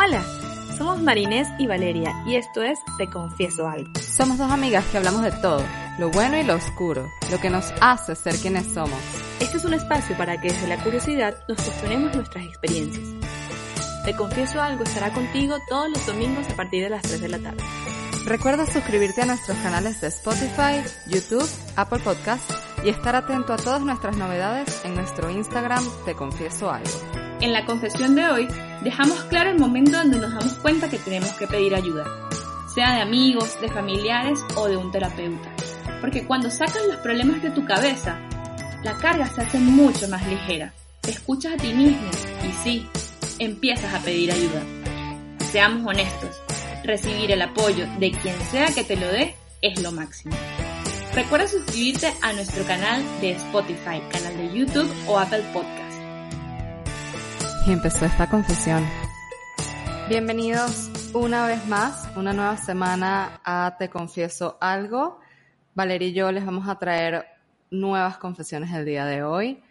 Hola, somos Marinés y Valeria y esto es Te Confieso Algo. Somos dos amigas que hablamos de todo, lo bueno y lo oscuro, lo que nos hace ser quienes somos. Este es un espacio para que desde la curiosidad nos cuestionemos nuestras experiencias. Te Confieso Algo estará contigo todos los domingos a partir de las 3 de la tarde. Recuerda suscribirte a nuestros canales de Spotify, YouTube, Apple Podcasts y estar atento a todas nuestras novedades en nuestro Instagram Te Confieso Algo. En la confesión de hoy, dejamos claro el momento donde nos damos cuenta que tenemos que pedir ayuda, sea de amigos, de familiares o de un terapeuta. Porque cuando sacas los problemas de tu cabeza, la carga se hace mucho más ligera. Te escuchas a ti mismo y sí, empiezas a pedir ayuda. Seamos honestos, recibir el apoyo de quien sea que te lo dé es lo máximo. Recuerda suscribirte a nuestro canal de Spotify, canal de YouTube o Apple Podcast. Y empezó esta confesión. Bienvenidos una vez más, una nueva semana a Te Confieso Algo. Valeria y yo les vamos a traer nuevas confesiones el día de hoy.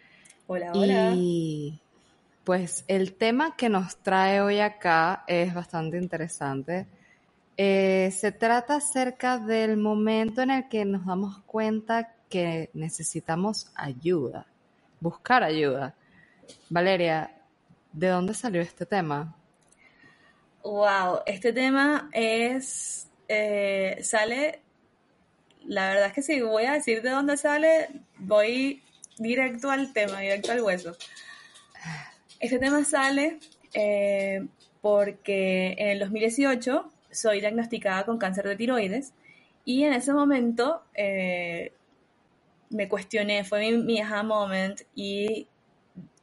Hola, hola. Y pues el tema que nos trae hoy acá es bastante interesante. Eh, se trata acerca del momento en el que nos damos cuenta que necesitamos ayuda, buscar ayuda. Valeria, ¿de dónde salió este tema? Wow, este tema es, eh, sale, la verdad es que si voy a decir de dónde sale, voy directo al tema, directo al hueso. Este tema sale eh, porque en el 2018 soy diagnosticada con cáncer de tiroides y en ese momento eh, me cuestioné, fue mi, mi aha moment y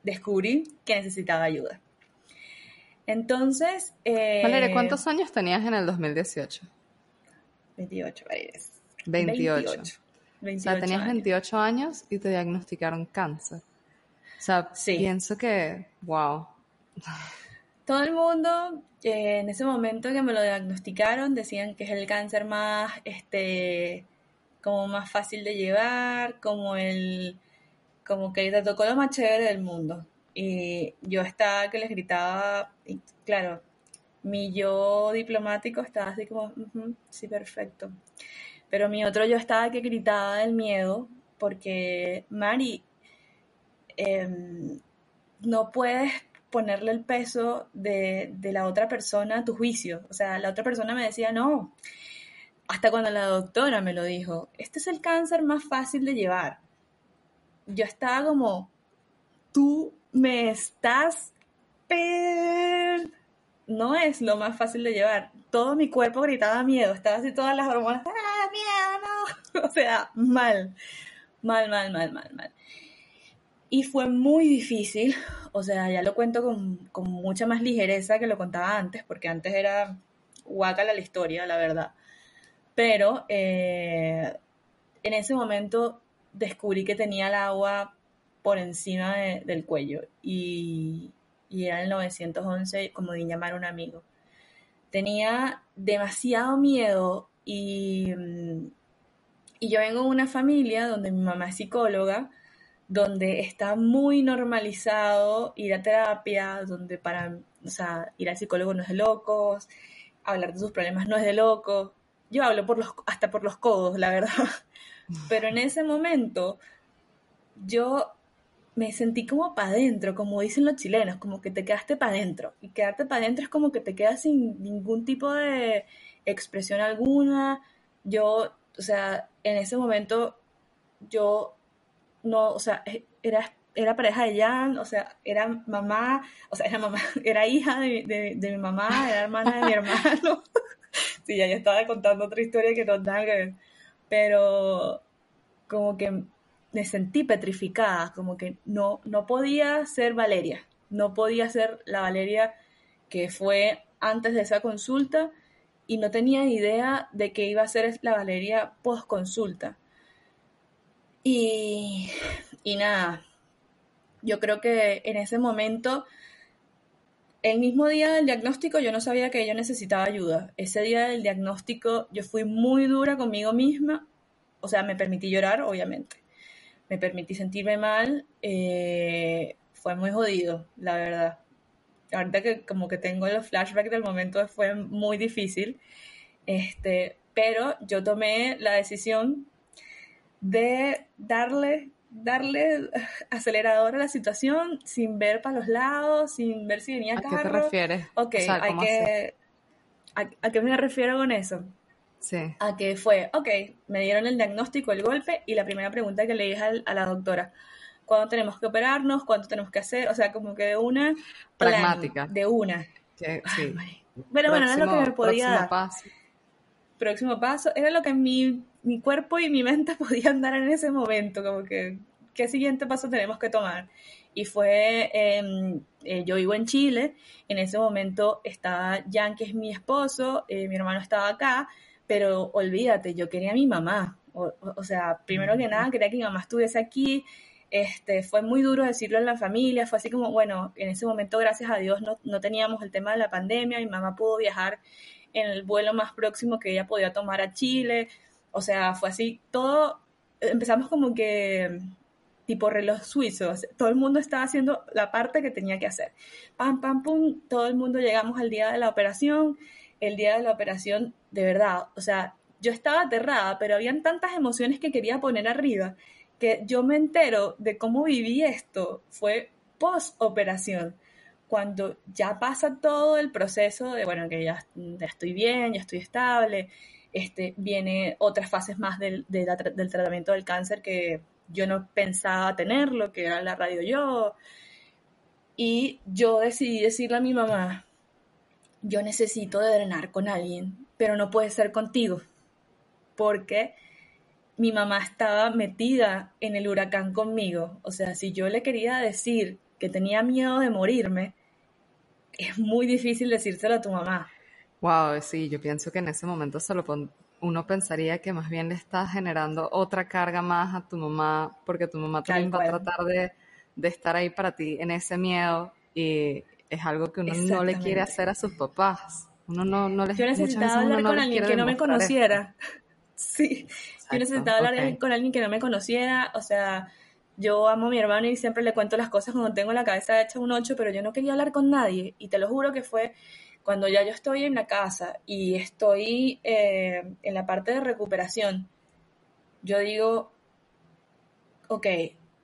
descubrí que necesitaba ayuda. Entonces... Eh, Valeria, ¿cuántos años tenías en el 2018? 28, Valeria. 28. 28. O sea, tenías años. 28 años y te diagnosticaron cáncer. O sea, Sí. pienso que, wow. Todo el mundo eh, en ese momento que me lo diagnosticaron decían que es el cáncer más, este, como más fácil de llevar, como el, como que te tocó lo más chévere del mundo. Y yo estaba que les gritaba, y claro, mi yo diplomático estaba así como, "Ujú, sí, perfecto. Pero mi otro yo estaba que gritaba del miedo porque, Mari, em, no puedes ponerle el peso de, de la otra persona a tu juicio. O sea, la otra persona me decía, no, hasta cuando la doctora me lo dijo, este es el cáncer más fácil de llevar. Yo estaba como, tú me estás... No es lo más fácil de llevar. Todo mi cuerpo gritaba miedo, estaba así todas las hormonas, ¡ah, miedo, no! O sea, mal, mal, mal, mal, mal, mal. Y fue muy difícil, o sea, ya lo cuento con, con mucha más ligereza que lo contaba antes, porque antes era guácala la historia, la verdad. Pero eh, en ese momento descubrí que tenía el agua por encima de- del cuello y, era el 911 como de llamar a un amigo. Tenía demasiado miedo y, mm, y yo vengo de una familia donde mi mamá es psicóloga, donde está muy normalizado ir a terapia, donde para, ir al psicólogo no es de locos, hablar de sus problemas no es de locos. Yo hablo por los, hasta por los codos, la verdad. Pero en ese momento yo me sentí como para adentro, como dicen los chilenos, como que te quedaste para adentro. Y quedarte para adentro es como que te quedas sin ningún tipo de expresión alguna. Yo, o sea, en ese momento yo no, o sea, e- era, era pareja de Jan, o sea, era mamá, o sea, era mamá, era hija de, de, de mi mamá, era hermana de mi hermano. Sí, ya yo estaba contando otra historia que no nada que ver. Pero como que me sentí petrificada, como que no, no podía ser Valeria, no podía ser la Valeria que fue antes de esa consulta y no tenía idea de que iba a ser la Valeria post consulta. Y, y nada, yo creo que en ese momento, el mismo día del diagnóstico, yo no sabía que yo necesitaba ayuda. Ese día del diagnóstico yo fui muy dura conmigo misma, o sea, me permití llorar, obviamente. Me permití sentirme mal, eh, fue muy jodido, la verdad ahorita que como que tengo los flashbacks del momento fue muy difícil, este, pero yo tomé la decisión de darle, darle acelerador a la situación sin ver para los lados, sin ver si venía carro. ¿A qué te refieres? Ok, hay que... ¿A, qué me refiero con eso? Sí. A que fue, ok, me dieron el diagnóstico, el golpe, y la primera pregunta que le dije a la doctora, cuándo tenemos que operarnos, cuánto tenemos que hacer, o sea, como que de una... Pragmática. de una. sí. Pero bueno, era lo que me podía próximo Paso. Próximo paso. Era lo que mi, mi cuerpo y mi mente podían dar en ese momento, como que, ¿qué siguiente paso tenemos que tomar? Y fue, eh, yo vivo en Chile, en ese momento estaba Jan, que es mi esposo, eh, mi hermano estaba acá, pero olvídate, yo quería a mi mamá. O, o, sea, primero que nada, quería que mi mamá estuviese aquí, este, fue muy duro decirlo en la familia, fue así como, bueno, en ese momento, gracias a Dios, no, no teníamos el tema de la pandemia, mi mamá pudo viajar en el vuelo más próximo que ella podía tomar a Chile, o sea, fue así, todo, empezamos como que tipo reloj suizo, todo el mundo estaba haciendo la parte que tenía que hacer. Pam, pam, pum, todo el mundo llegamos al día de la operación, el día de la operación, de verdad, o sea, yo estaba aterrada, pero habían tantas emociones que quería poner arriba que yo me entero de cómo viví esto fue post operación, cuando ya pasa todo el proceso de, bueno, que ya, estoy bien, ya estoy estable, este, viene otras fases más del, del tratamiento del cáncer que yo no pensaba tenerlo, que era la radio yo, y yo decidí decirle a mi mamá, yo necesito drenar con alguien, pero no puede ser contigo, porque mi mamá estaba metida en el huracán conmigo. O sea, si yo le quería decir que tenía miedo de morirme, es muy difícil decírselo a tu mamá. Wow, sí, yo pienso que en ese momento solo uno pensaría que más bien le estás generando otra carga más a tu mamá, porque tu mamá también va a tratar de, estar ahí para ti en ese miedo y es algo que uno no le quiere hacer a sus papás. Uno no, no les Yo necesitaba hablar con alguien que no me conociera. Sí, yo necesitaba hablar con alguien que no me conociera, o sea, yo amo a mi hermano y siempre le cuento las cosas cuando tengo la cabeza hecha un ocho, pero yo no quería hablar con nadie y te lo juro que fue cuando ya yo estoy en la casa y estoy eh, en la parte de recuperación, yo digo, ok,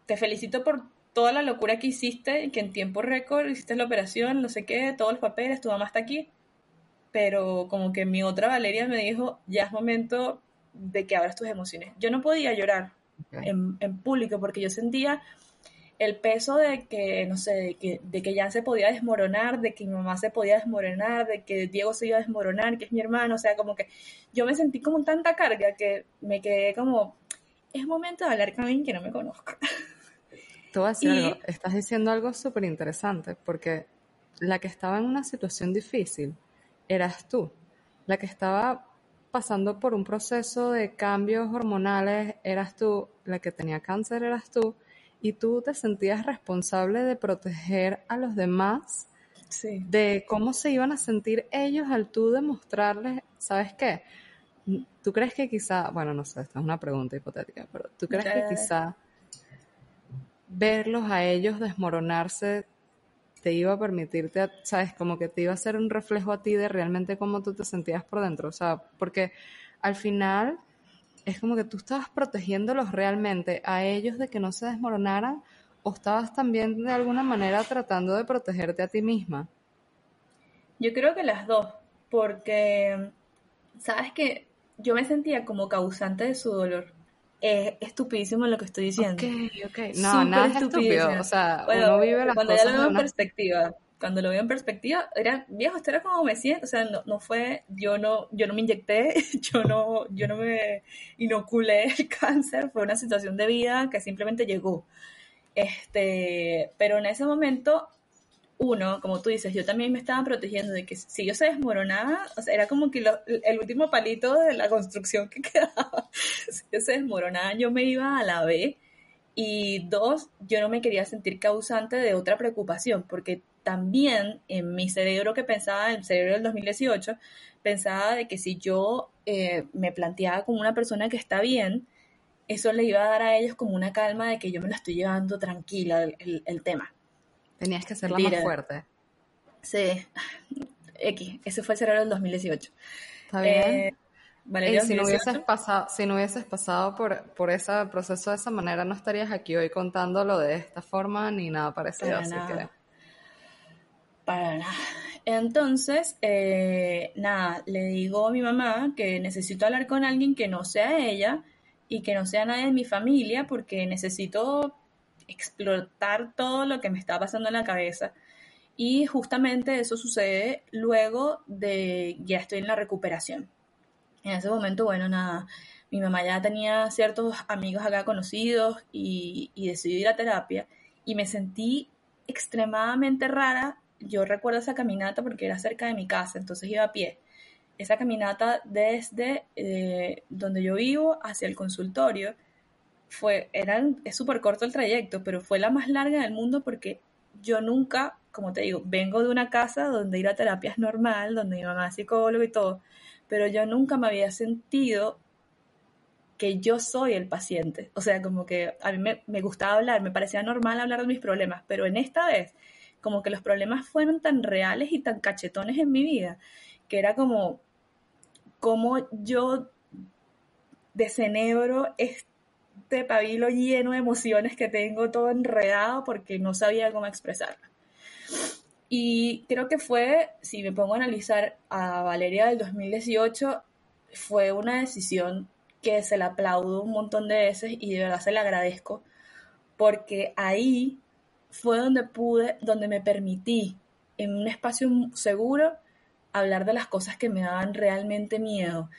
te felicito por toda la locura que hiciste, que en tiempo récord hiciste la operación, no sé qué, todos los papeles, tu mamá está aquí, pero como que mi otra Valeria me dijo, ya es momento de que abras tus emociones. Yo no podía llorar en, público porque yo sentía el peso de que, no sé, de que, de que Jan se podía desmoronar, de que mi mamá se podía desmoronar, de que Diego se iba a desmoronar, que es mi hermano, o sea, como que yo me sentí como tanta carga que me quedé como, es momento de hablar con alguien que no me conozca. Tú vas a estás diciendo algo súper interesante, porque la que estaba en una situación difícil eras tú, la que estaba pasando por un proceso de cambios hormonales, eras tú, la que tenía cáncer eras tú, y tú te sentías responsable de proteger a los demás, de cómo se iban a sentir ellos al tú demostrarles, ¿sabes qué? ¿Tú crees que quizá, bueno, no sé, esta es una pregunta hipotética, pero ¿tú crees que quizá verlos a ellos desmoronarse te iba a permitirte, sabes, como que te iba a hacer un reflejo a ti de realmente cómo tú te sentías por dentro, o sea, porque al final es como que tú estabas protegiéndolos realmente a ellos de que no se desmoronaran o estabas también de alguna manera tratando de protegerte a ti misma. Yo creo que las dos, porque sabes que yo me sentía como causante de su dolor es estupidísimo lo que estoy diciendo. Ok, ok. No, nada es estúpido. O sea, uno vive las cuando cosas ya lo veo en perspectiva. Cuando lo veo en perspectiva, era, viejo, esto era como me siento, o sea, no, no fue, yo no, yo no me inyecté, yo no, yo no me inoculé el cáncer, fue una situación de vida que simplemente llegó. Este, pero en ese momento, uno, como tú dices, yo también me estaba protegiendo de que si yo se desmoronaba, o sea, era como que el último palito de la construcción que quedaba, si yo se desmoronaba, yo me iba a la B. Y dos, yo no me quería sentir causante de otra preocupación, porque también en mi cerebro que pensaba, en el cerebro del 2018, pensaba de que si yo eh, me planteaba como una persona que está bien, eso le iba a dar a ellos como una calma de que yo me la estoy llevando tranquila el, tema. Tenías que hacerla más fuerte. Sí, X, ese fue el cerebro del 2018. Está bien. Eh, si, no hubieses pasado, si no hubieses pasado por, por ese proceso de esa manera, no estarías aquí hoy contándolo de esta forma ni nada parecido. Así que Entonces, eh, nada, le digo a mi mamá que necesito hablar con alguien que no sea ella y que no sea nadie de mi familia porque necesito explotar todo lo que me está pasando en la cabeza. Y justamente eso sucede luego de ya estoy en la recuperación. En ese momento, bueno, nada, mi mamá ya tenía ciertos amigos acá conocidos y, y decidí ir a terapia y me sentí extremadamente rara yo recuerdo esa caminata porque era cerca de mi casa, entonces iba a pie. Esa caminata desde eh, donde yo vivo hacia el consultorio fue, eran, es súper corto el trayecto, pero fue la más larga del mundo porque yo nunca, como te digo, vengo de una casa donde ir a terapia es normal, donde mamá es psicólogo y todo, pero yo nunca me había sentido que yo soy el paciente. O sea, como que a mí me, me gustaba hablar, me parecía normal hablar de mis problemas, pero en esta vez como que los problemas fueron tan reales y tan cachetones en mi vida, que era como, como yo desenebro este pabilo lleno de emociones que tengo todo enredado porque no sabía cómo expresarlo. Y creo que fue, si me pongo a analizar a Valeria del 2018, fue una decisión que se la aplaudo un montón de veces y de verdad se la agradezco, porque ahí fue donde pude, donde me permití en un espacio seguro hablar de las cosas que me daban realmente miedo.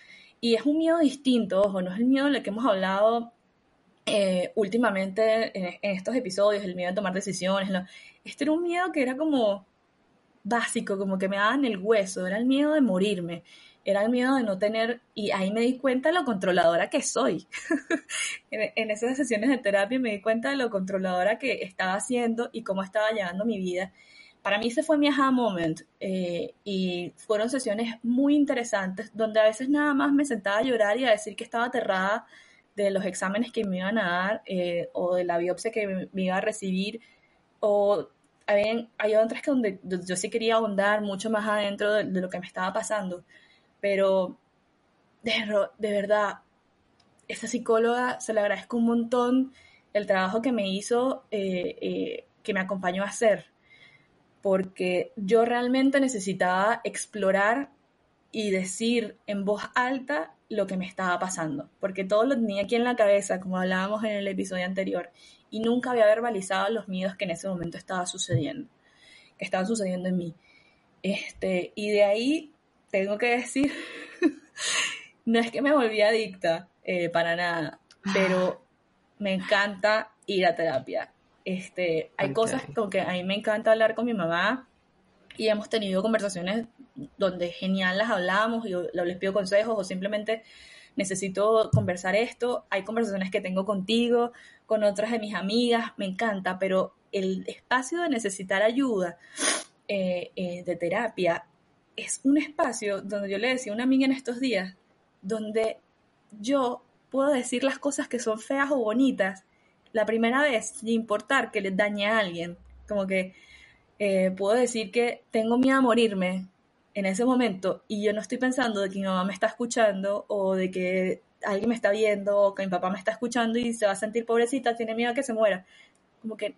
Y es un miedo distinto, ojo, no es el miedo del que hemos hablado eh, últimamente en, estos episodios, el miedo de tomar decisiones. ¿no? Este era un miedo que era como básico, como que me daban el hueso, era el miedo de morirme era el miedo de no tener, y ahí me di cuenta de lo controladora que soy. en, esas sesiones de terapia me di cuenta de lo controladora que estaba haciendo y cómo estaba llevando mi vida. Para mí ese fue mi aha moment eh, y fueron sesiones muy interesantes donde a veces nada más me sentaba a llorar y a decir que estaba aterrada de los exámenes que me iban a dar eh, o de la biopsia que me, iba a recibir o hay, otras que donde yo sí quería ahondar mucho más adentro de lo que me estaba pasando pero de, verdad, esa psicóloga se le agradezco un montón el trabajo que me hizo, eh, eh, que me acompañó a hacer, porque yo realmente necesitaba explorar y decir en voz alta lo que me estaba pasando, porque todo lo tenía aquí en la cabeza, como hablábamos en el episodio anterior, y nunca había verbalizado los miedos que en ese momento estaba sucediendo, que estaban sucediendo en mí. Este, y de ahí tengo que decir, no es que me volví adicta, eh, para nada, pero me encanta ir a terapia. Este, hay cosas como que a mí me encanta hablar con mi mamá y hemos tenido conversaciones donde genial las hablamos y les pido consejos o simplemente necesito conversar esto. Hay conversaciones que tengo contigo, con otras de mis amigas, me encanta, pero el espacio de necesitar ayuda eh, eh, de terapia es un espacio donde yo le decía a una amiga en estos días, donde yo puedo decir las cosas que son feas o bonitas la primera vez, sin importar que les dañe a alguien. Como que eh, puedo decir que tengo miedo a morirme en ese momento y yo no estoy pensando de que mi mamá me está escuchando o de que alguien me está viendo o que mi papá me está escuchando y se va a sentir pobrecita, tiene miedo a que se muera. Como que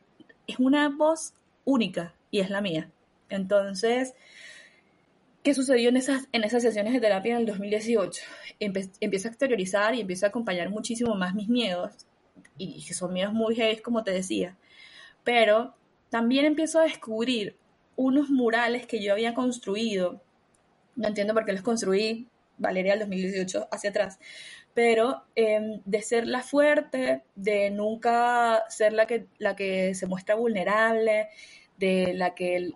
es una voz única y es la mía. Entonces, ¿Qué sucedió en esas, en esas sesiones de terapia en el 2018? empiezo a exteriorizar y empiezo a acompañar muchísimo más mis miedos, y que son miedos muy heavy, como te decía, pero también empiezo a descubrir unos murales que yo había construido. No entiendo por qué los construí, Valeria, el 2018, hacia atrás. Pero em, de ser la fuerte, de nunca ser la que, la que se muestra vulnerable, de la que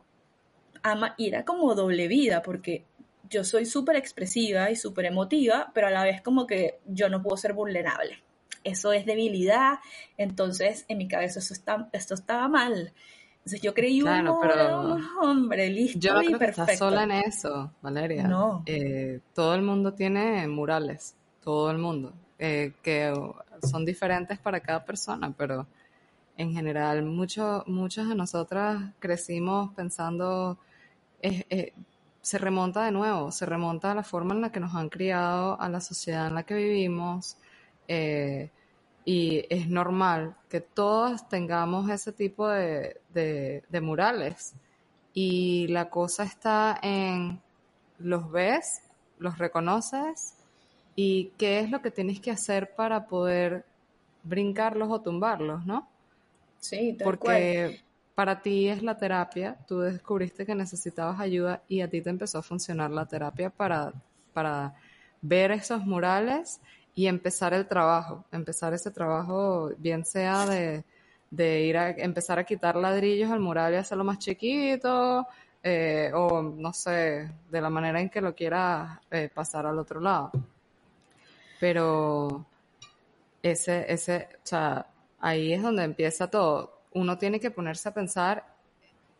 ama, y era como doble vida, porque yo soy súper expresiva y súper emotiva, pero a la vez como que yo no puedo ser vulnerable. Eso es debilidad, entonces en mi cabeza eso está, esto estaba mal. Entonces yo creí un, hombre listo yo no y creo perfecto. Que estás sola en eso, Valeria. No. Eh, todo el mundo tiene murales, todo el mundo, eh, que son diferentes para cada persona, pero en general mucho, muchas de nosotras crecimos pensando, eh, se remonta de nuevo, se remonta a la forma en la que nos han criado, a la sociedad en la que vivimos. Eh, y es normal que todos tengamos ese tipo de, de, murales. Y la cosa está en, los ves, los reconoces y qué es lo que tienes que hacer para poder brincarlos o tumbarlos, ¿no? Sí, tal Porque para ti es la terapia, tú descubriste que necesitabas ayuda y a ti te empezó a funcionar la terapia para, para ver esos murales y empezar el trabajo, empezar ese trabajo, bien sea de, ir a empezar a quitar ladrillos al mural y hacerlo más chiquito, eh, o no sé, de la manera en que lo quieras eh, pasar al otro lado. Pero ese, ese, o sea, ahí es donde empieza todo uno tiene que ponerse a pensar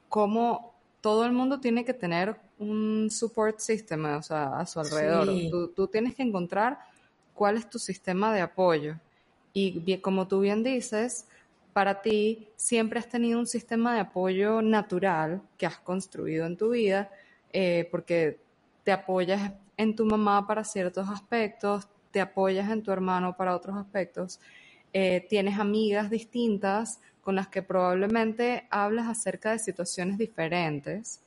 cómo todo el mundo tiene que tener un support system, o sea, a su alrededor. Tú, tienes que encontrar cuál es tu sistema de apoyo. Y como tú bien dices, para ti siempre has tenido un sistema de apoyo natural que has construido en tu vida, eh, porque te apoyas en tu mamá para ciertos aspectos, te apoyas en tu hermano para otros aspectos, eh, tienes amigas distintas con las que probablemente hablas acerca de situaciones diferentes,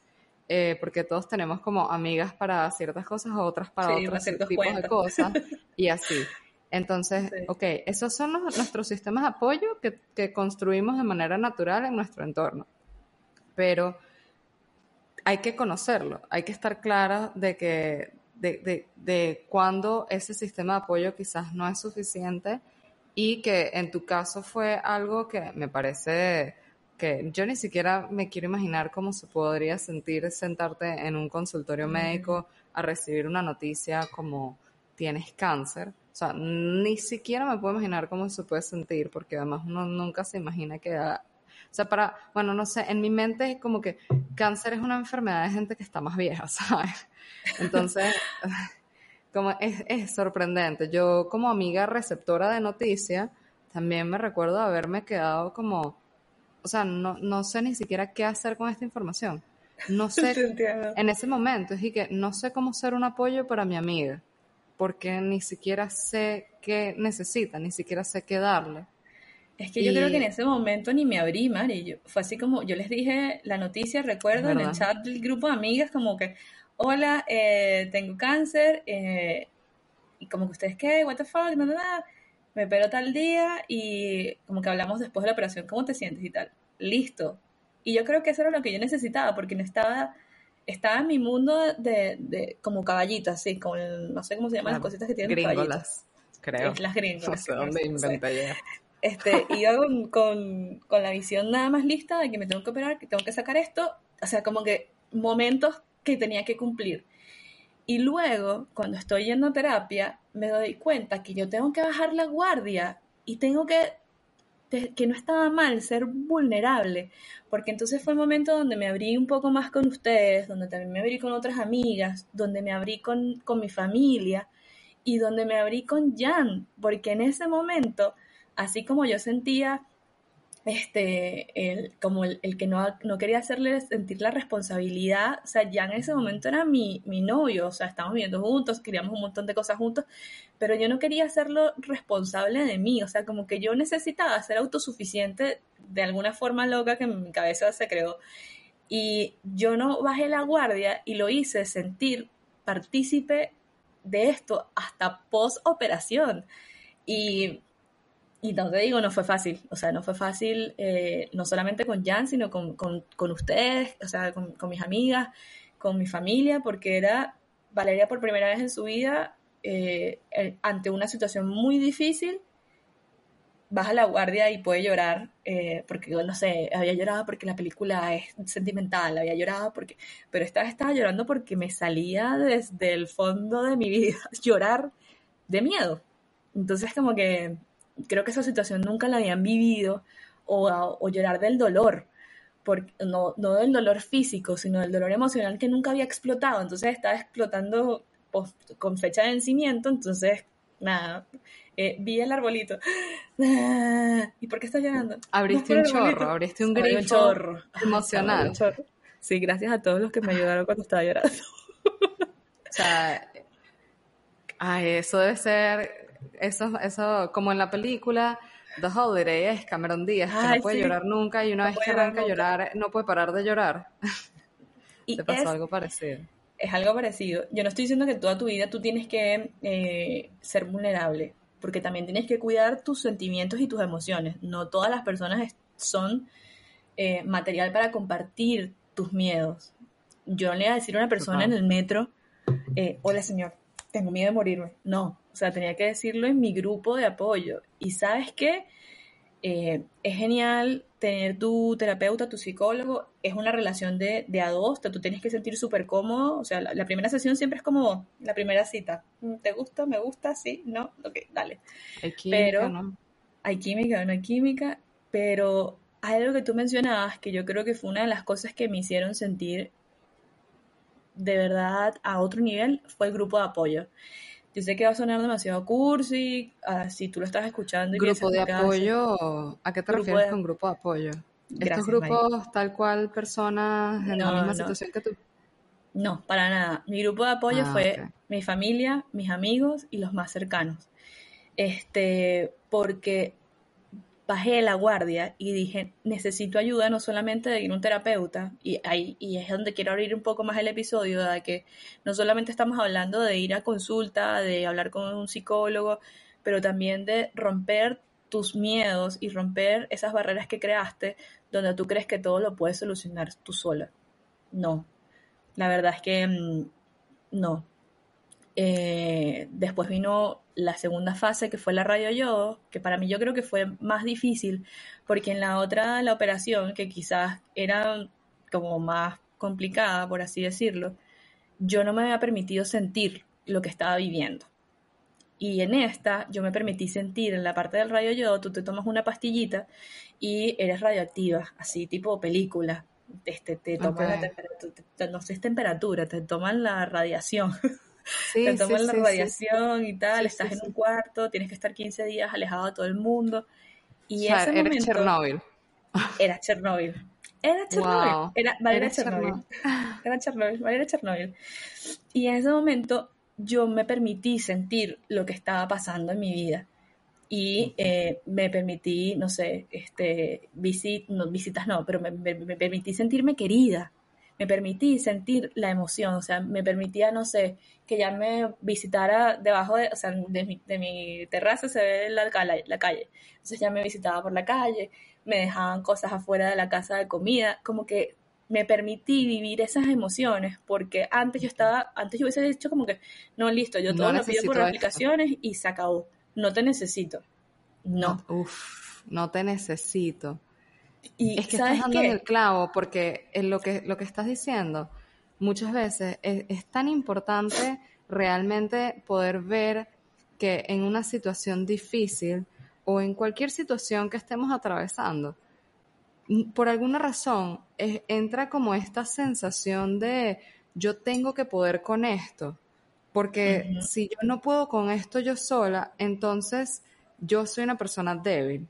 eh, porque todos tenemos como amigas para ciertas cosas, otras para otros tipos de cosas, y así. Entonces, ok, esos son nuestros sistemas de apoyo que, construimos de manera natural en nuestro entorno. Pero hay que conocerlo, hay que estar clara de que de, de, de cuando ese sistema de apoyo quizás no es suficiente y que en tu caso fue algo que me parece que yo ni siquiera me quiero imaginar cómo se podría sentir sentarte en un consultorio médico a recibir una noticia como tienes cáncer. O sea, ni siquiera me puedo imaginar cómo se puede sentir, porque además uno nunca se imagina que... o sea, para, bueno, no sé, en mi mente es como que cáncer es una enfermedad de gente que está más vieja, ¿sabes? Entonces, como es, sorprendente. Yo como amiga receptora de noticias, también me recuerdo haberme quedado como, o sea, no, no sé ni siquiera qué hacer con esta información. No sé, en ese momento, es que no sé cómo ser un apoyo para mi amiga, porque ni siquiera sé qué necesita, ni siquiera sé qué darle. Es que yo creo que en ese momento ni me abrí, Mari. Yo, fue así como, yo les dije la noticia, recuerdo, en el chat del grupo de amigas, como que, hola, eh, tengo cáncer, eh, y como que ustedes, ¿qué? ¿What the fuck? No, no, no. Me opero tal día y como que hablamos después de la operación, ¿cómo te sientes y tal? Listo. Y yo creo que eso era lo que yo necesitaba, porque no estaba, estaba en mi mundo de, de como caballitas, así, como no sé cómo se llaman las cositas que tienen gringolas, creo. las gringolas. No sé dónde inventé Este, iba con, con, con la visión nada más lista de que me tengo que operar, que tengo que sacar esto, o sea, como que momentos que tenía que cumplir. Y luego, cuando estoy yendo a terapia, me doy cuenta que yo tengo que bajar la guardia y tengo que, que no estaba mal ser vulnerable, porque entonces fue el momento donde me abrí un poco más con ustedes, donde también me abrí con otras amigas, donde me abrí con, con mi familia y donde me abrí con Jan, porque en ese momento, así como yo sentía este, el, como el, que no, no, quería hacerle sentir la responsabilidad, o sea, ya en ese momento era mi, mi novio, o sea, estábamos viviendo juntos, queríamos un montón de cosas juntos, pero yo no quería hacerlo responsable de mí, o sea, como que yo necesitaba ser autosuficiente de alguna forma loca que en mi cabeza se creó. Y yo no bajé la guardia y lo hice sentir partícipe de esto hasta post operación. Y y no te digo, no fue fácil, o sea, no fue fácil, eh, no solamente con Jan, sino con, con, con ustedes, o sea, con, con, mis amigas, con mi familia, porque era Valeria por primera vez en su vida eh, ante una situación muy difícil, baja la guardia y puede llorar, eh, porque, no sé, había llorado porque la película es sentimental, había llorado porque, pero esta vez estaba llorando porque me salía desde el fondo de mi vida llorar de miedo. Entonces, como que creo que esa situación nunca la habían vivido o, o llorar del dolor, porque, no, no del dolor físico, sino del dolor emocional que nunca había explotado. Entonces estaba explotando con fecha de vencimiento, entonces, nada, eh, vi el arbolito. ¿Y por qué estás llorando? Abriste un chorro, abriste un grifo un chorro. emocional. Un chorro. Sí, gracias a todos los que me ayudaron cuando estaba llorando. o sea, ay, eso debe ser, eso, eso, como en la película, The Holiday es Cameron Díaz, que no puede llorar nunca y una vez que arranca a llorar, no puede parar de llorar. Y Te pasó algo parecido es algo parecido. Yo no estoy diciendo que toda tu vida tú tienes que eh, ser vulnerable, porque también tienes que cuidar tus sentimientos y tus emociones. No todas las personas son eh, material para compartir tus miedos. Yo no le iba a decir a una persona en el metro, eh, hola señor, tengo miedo de morirme. No, o sea, tenía que decirlo en mi grupo de apoyo. Y sabes qué? es genial tener tu terapeuta, tu psicólogo, es una relación de, de a dos, tú tienes que sentir súper cómodo, o sea, la, primera sesión siempre es como la primera cita, mm, ¿te gusta? ¿Me gusta? ¿Sí? ¿No? Ok, dale. Hay química, pero, ¿no? Hay química, no hay química, pero hay algo que tú mencionabas que yo creo que fue una de las cosas que me hicieron sentir de verdad a otro nivel, fue el grupo de apoyo. Yo sé que va a sonar demasiado cursi, uh, si tú lo estás escuchando. Y ¿Grupo de apoyo? ¿A qué te refieres con grupo de apoyo? ¿Estos grupos tal cual personas en la misma situación que tú? No, para nada. Mi grupo de apoyo ah, fue mi familia, mis amigos y los más cercanos. Este, porque bajé la guardia y dije, necesito ayuda no solamente de ir a un terapeuta, y ahí y es donde quiero abrir un poco más el episodio, de que no solamente estamos hablando de ir a consulta, de hablar con un psicólogo, pero también de romper tus miedos y romper esas barreras que creaste donde tú crees que todo lo puedes solucionar tú sola. No, la verdad es que mm, no. Eh, después vino la segunda fase, que fue la radio yodo, que para mí yo creo que fue más difícil, porque en la otra, la operación, que quizás era como más complicada, por así decirlo, yo no me había permitido sentir lo que estaba viviendo. Y en esta, yo me permití sentir en la parte del radio yodo, tú te tomas una pastillita y eres radioactiva, así tipo película. Este, te toman la temperatura, no sé, es temperatura, te toman la radiación. te toman la radiación y tal, estás en un cuarto, tienes que estar 15 días alejado de todo el mundo. Y o ese momento, Chernóbil. Era Chernóbil. Era Chernóbil. Era Valeria Chernóbil. Era Chernóbil, Valeria Chernóbil. Y en ese momento yo me permití sentir lo que estaba pasando en mi vida. Y eh, me permití, no sé, este, visit, no, visitas no, pero me permití sentirme querida me permití sentir la emoción, o sea, me permitía, no sé, que ya me visitara debajo de, o sea, de mi, de mi terraza se ve la, la, calle, entonces ya me visitaba por la calle, me dejaban cosas afuera de la casa de comida, como que me permití vivir esas emociones, porque antes yo estaba, antes yo hubiese dicho como que, no, listo, yo todo lo pido por aplicaciones y se acabó, no te necesito. No. no uf, no te necesito. Y, es que estás dando en el clavo, porque en lo que, lo que estás diciendo, muchas veces es, tan importante realmente poder ver que en una situación difícil o en cualquier situación que estemos atravesando, por alguna razón entra como esta sensación de yo tengo que poder con esto, porque si yo no puedo con esto yo sola, entonces yo soy una persona débil.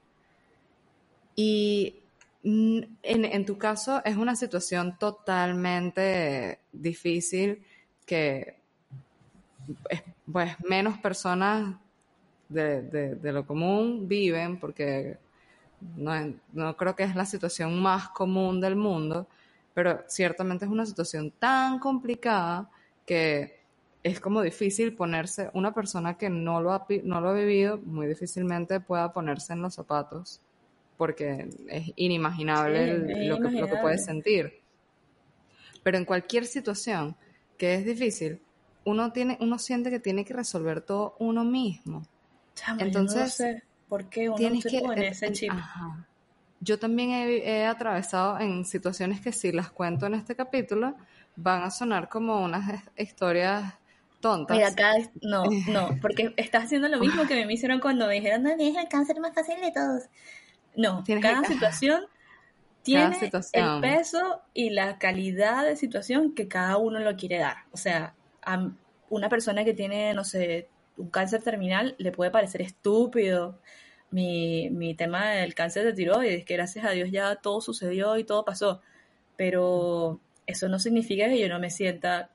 Y en, tu caso es una situación totalmente difícil que pues menos personas de, lo común viven porque no, no, creo que es la situación más común del mundo, pero ciertamente es una situación tan complicada que es como difícil ponerse, una persona que no lo ha, no lo ha vivido, muy difícilmente pueda ponerse en los zapatos, porque es inimaginable lo, Que, lo que puedes sentir. Pero en cualquier situación que es difícil, uno, tiene, uno siente que tiene que resolver todo uno mismo. Entonces, yo no sé por qué uno tienes que, pone ese chip. Yo también he, atravesado en situaciones que si las cuento en este capítulo, van a sonar como unas historias tontas. Mira, acá no, no, porque estás haciendo lo mismo que me hicieron cuando me dijeron, no, es el cáncer más fácil de todos. No, cada situación tiene el peso y la calidad de situación que cada uno lo quiere dar. O sea, a una persona que tiene, no sé, un cáncer terminal le puede parecer estúpido mi, mi tema del cáncer de tiroides, que gracias a Dios ya todo sucedió y todo pasó. Pero eso no significa que yo no me sienta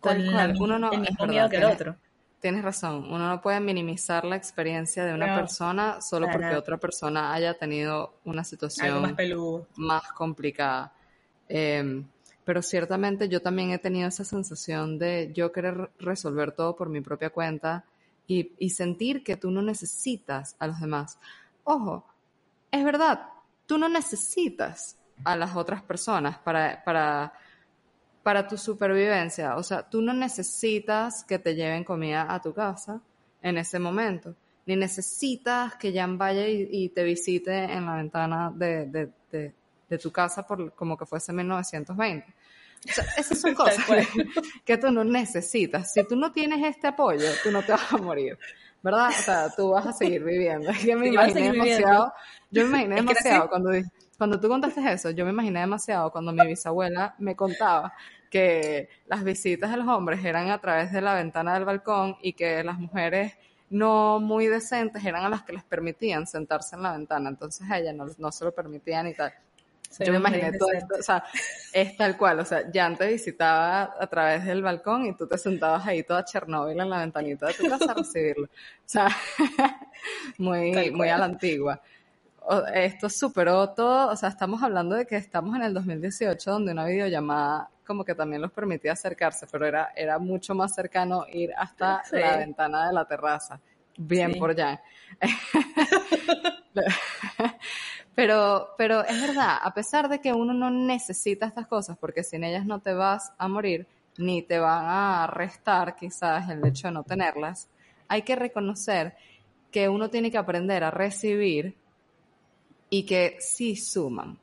con el mismo miedo que el otro. Tienes razón, uno no puede minimizar la experiencia de una persona solo porque otra persona haya tenido una situación más, más, complicada. Em, pero ciertamente yo también he tenido esa sensación de yo querer resolver todo por mi propia cuenta y, y sentir que tú no necesitas a los demás. Ojo, es verdad, tú no necesitas a las otras personas para, para para tu supervivencia. O sea, tú no necesitas que te lleven comida a tu casa en ese momento, ni necesitas que Jan vaya y, te visite en la ventana de, tu casa por, como que fuese 1920. O sea, esas son cosas que, tú no necesitas. Si tú no tienes este apoyo, tú no te vas a morir. ¿Verdad? O sea, tú vas a seguir viviendo. Yo me imaginé demasiado, yo me imaginé demasiado cuando cuando tú contaste eso, yo me imaginé demasiado cuando mi bisabuela me contaba que las visitas de los hombres eran a través de la ventana del balcón y que las mujeres no muy decentes eran a las que les permitían sentarse en la ventana, entonces a ella no, se lo permitían y tal. yo me imaginé todo esto, o sea, es tal cual, o sea, Jan te visitaba a través del balcón y tú te sentabas ahí toda Chernóbil en la ventanita de tu casa a recibirlo. O sea, muy, muy a la antigua esto superó todo, o sea, estamos hablando de que estamos en el 2018 donde una videollamada como que también los permitía acercarse, pero era, era mucho más cercano ir hasta la ventana de la terraza. Bien por ya. pero, pero es verdad, a pesar de que uno no necesita estas cosas, porque sin ellas no te vas a morir, ni te van a restar quizás el hecho de no tenerlas, hay que reconocer que uno tiene que aprender a recibir y que sí suman.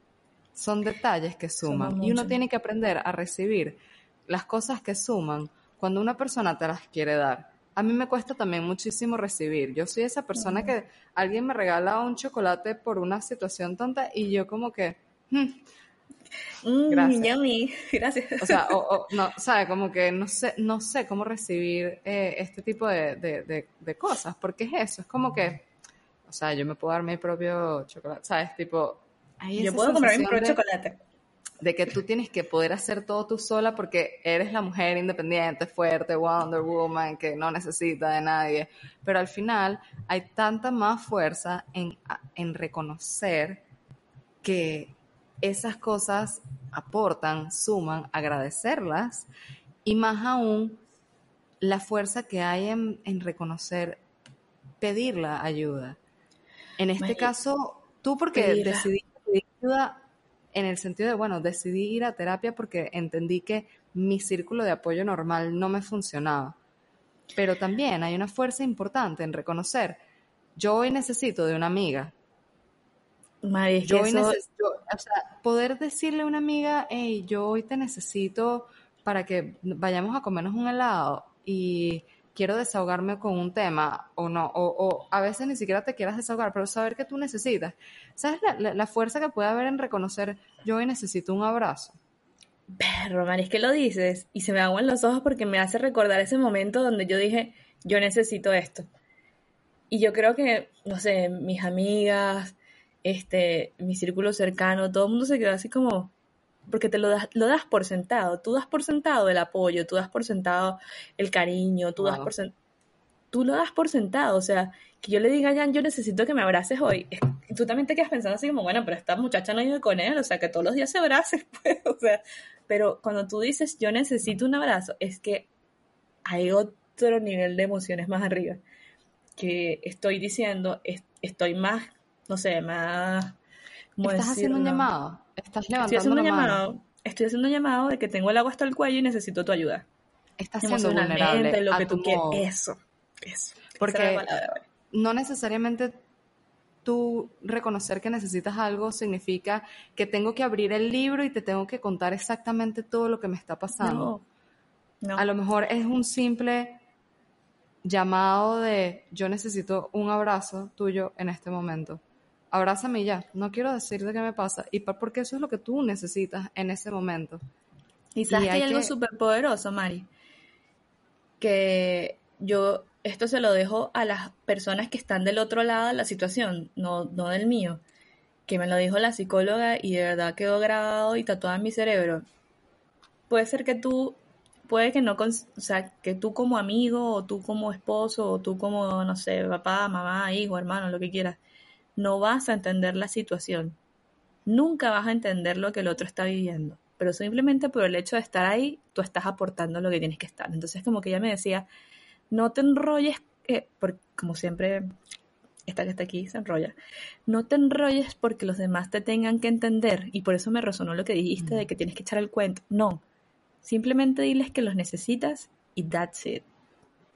Son detalles que suman. y uno tiene que aprender a recibir las cosas que suman cuando una persona te las quiere dar. A mí me cuesta también muchísimo recibir. Yo soy esa persona que alguien me regala un chocolate por una situación tonta y yo como que... Hmm, mm, gracias. gracias. O sea, o, no, sabe, como que no sé, no sé cómo recibir eh, este tipo de, de, de, cosas, porque es eso, es como que o sea, yo me puedo dar mi propio chocolate, ¿sabes? Tipo, yo puedo comprar mi propio chocolate. De que tú tienes que poder hacer todo tú sola porque eres la mujer independiente, fuerte, Wonder Woman, que no necesita de nadie. Pero al final hay tanta más fuerza en, en reconocer que esas cosas aportan, suman, agradecerlas y más aún la fuerza que hay en, en reconocer, pedir la ayuda. En este caso, tú porque decidí pedir ayuda en el sentido de, bueno, decidí ir a terapia porque entendí que mi círculo de apoyo normal no me funcionaba. Pero también hay una fuerza importante en reconocer, yo hoy necesito de una amiga. yo hoy necesito, o sea, poder decirle a una amiga, hey, yo hoy te necesito para que vayamos a comernos un helado y quiero desahogarme con un tema o no, o, a veces ni siquiera te quieras desahogar, pero saber que tú necesitas. ¿Sabes la, fuerza que puede haber en reconocer yo necesito un abrazo? Perro, man, es que lo dices y se me aguan los ojos porque me hace recordar ese momento donde yo dije, yo necesito esto. Y yo creo que, no sé, mis amigas, este, mi círculo cercano, todo el mundo se quedó así como, porque te lo das, lo das por sentado, tú das por sentado el apoyo, tú das por sentado el cariño, tú das por tú lo das por sentado, o sea, que yo le diga a Jan, yo necesito que me abraces hoy, y tú también te quedas pensando así como, bueno, pero esta muchacha no vive con él, o sea, que todos los días se abrace, pues, o sea, pero cuando tú dices, yo necesito un abrazo, es que hay otro nivel de emociones más arriba. Que estoy diciendo, estoy más, no sé, más... ¿Estás haciendo un llamado? ¿Estás levantando estoy haciendo un llamado, Estoy haciendo un llamado de que tengo el agua hasta el cuello y necesito tu ayuda. Estás siendo vulnerable lo que tú quieres. Eso, eso. Porque no necesariamente tú reconocer que necesitas algo significa que tengo que abrir el libro y te tengo que contar exactamente todo lo que me está pasando. A lo mejor es un simple llamado de yo necesito un abrazo tuyo en este momento. Abrázame ya, no quiero decirte qué me pasa. Y porque eso es lo que tú necesitas en ese momento. Y sabes que hay, algo súper poderoso, Mari. Que yo esto se lo dejo a las personas que están del otro lado de la situación, no, no del mío, que me lo dijo la psicóloga y de verdad quedó grabado y tatuado en mi cerebro. Puede ser que tú, puede que no, o sea, que tú como amigo o tú como esposo o tú como, no sé, papá, mamá, hijo, hermano, lo que quieras, no vas a entender la situación. Nunca vas a entender lo que el otro está viviendo pero simplemente por el hecho de estar ahí, tú estás aportando lo que tienes que estar. Entonces, como que ella me decía, no te enrolles, eh, porque como siempre, esta que está aquí se enrolla, no te enrolles porque los demás te tengan que entender, y por eso me resonó lo que dijiste de que tienes que echar el cuento. No, simplemente diles que los necesitas y that's it.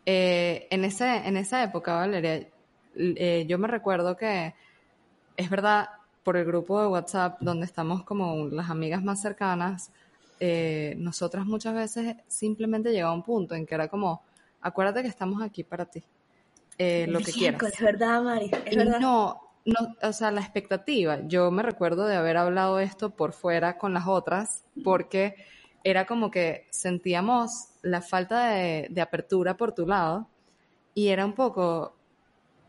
Eh, en, ese, en esa época, Valeria, eh, yo me recuerdo que es verdad, por el grupo de WhatsApp donde estamos como las amigas más cercanas, nosotras muchas veces simplemente llegaba a un punto en que era como, acuérdate que estamos aquí para ti. Eh, lo que quieras. Es verdad, Mari, es verdad. No, no, o sea, la expectativa. Yo me recuerdo de haber hablado esto por fuera con las otras, porque era como que sentíamos la falta de, de apertura por tu lado y era un poco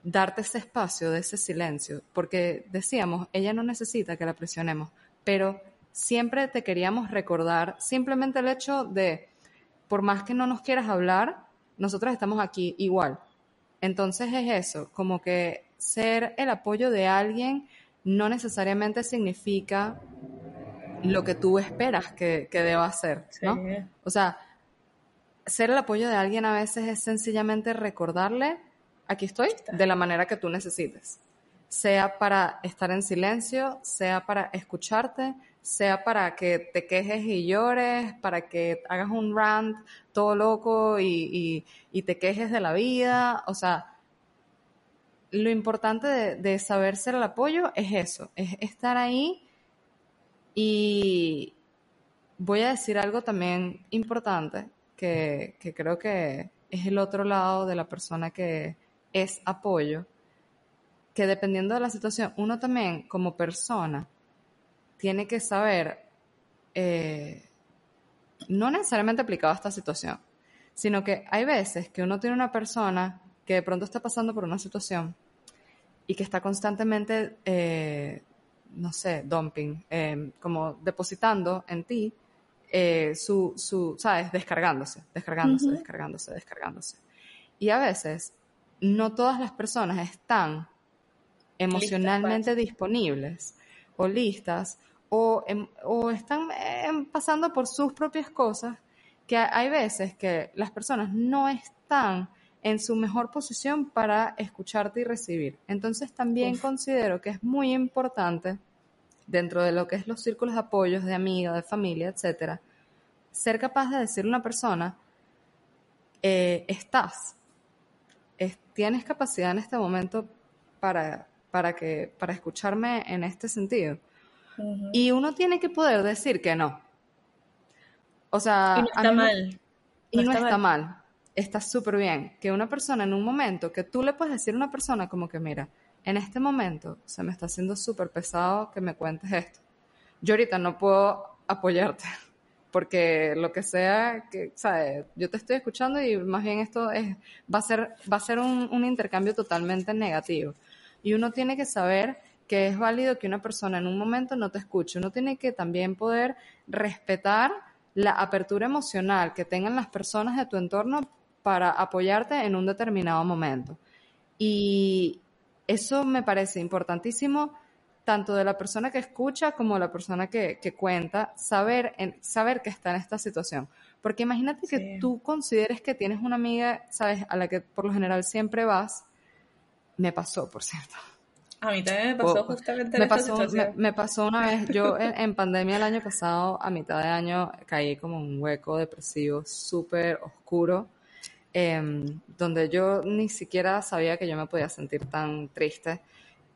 darte ese espacio de ese silencio, porque decíamos, ella no necesita que la presionemos, pero siempre te queríamos recordar simplemente el hecho de, por más que no nos quieras hablar, nosotros estamos aquí igual. Entonces es eso, como que ser el apoyo de alguien no necesariamente significa lo que tú esperas que, deba ser, ¿no? O sea, ser el apoyo de alguien a veces es sencillamente recordarle, aquí estoy, de la manera que tú necesites. Sea para estar en silencio, sea para escucharte, sea para que te quejes y llores, para que hagas un rant todo loco y, te quejes de la vida. O sea, lo importante de, saber ser el apoyo es eso, es estar ahí y voy a decir algo también importante que, que creo que es el otro lado de la persona que es apoyo, que dependiendo de la situación, uno también como persona tiene que saber, eh, no necesariamente aplicado a esta situación, sino que hay veces que uno tiene una persona que de pronto está pasando por una situación y que está constantemente, eh, no sé, dumping, eh, como depositando en ti su, su, ¿sabes? Descargándose, descargándose, descargándose, descargándose. Y a veces no todas las personas están emocionalmente disponibles o listas o, o están em, pasando por sus propias cosas, que hay veces que las personas no están en su mejor posición para escucharte y recibir. Entonces también considero que es muy importante, dentro de lo que es los círculos de apoyos de amigos, de familia, etcétera, ser capaz de decirle a una persona, eh, estás, tienes capacidad en este momento para, para, que, para escucharme en este sentido. Y uno tiene que poder decir que no. O sea, y no está mal. y no está, mal. Está súper bien. Que una persona en un momento, que tú le puedes decir a una persona como que, mira, en este momento se me está haciendo súper pesado que me cuentes esto. Yo ahorita no puedo apoyarte, porque lo que sea, que, ¿sabes? Yo te estoy escuchando y más bien esto es, va a ser, va a ser un, un intercambio totalmente negativo. Y uno tiene que saber que es válido que una persona en un momento no te escuche. Uno tiene que también poder respetar la apertura emocional que tengan las personas de tu entorno para apoyarte en un determinado momento. Y eso me parece importantísimo tanto de la persona que escucha como de la persona que, cuenta, saber, saber que está en esta situación. Porque imagínate que tú consideres que tienes una amiga, ¿sabes? A la que por lo general siempre vas. Me pasó, por cierto. A mí también me pasó justamente me pasó, me, pasó una vez, yo en, pandemia el año pasado, a mitad de año, caí como en un hueco depresivo súper oscuro, em, donde yo ni siquiera sabía que yo me podía sentir tan triste.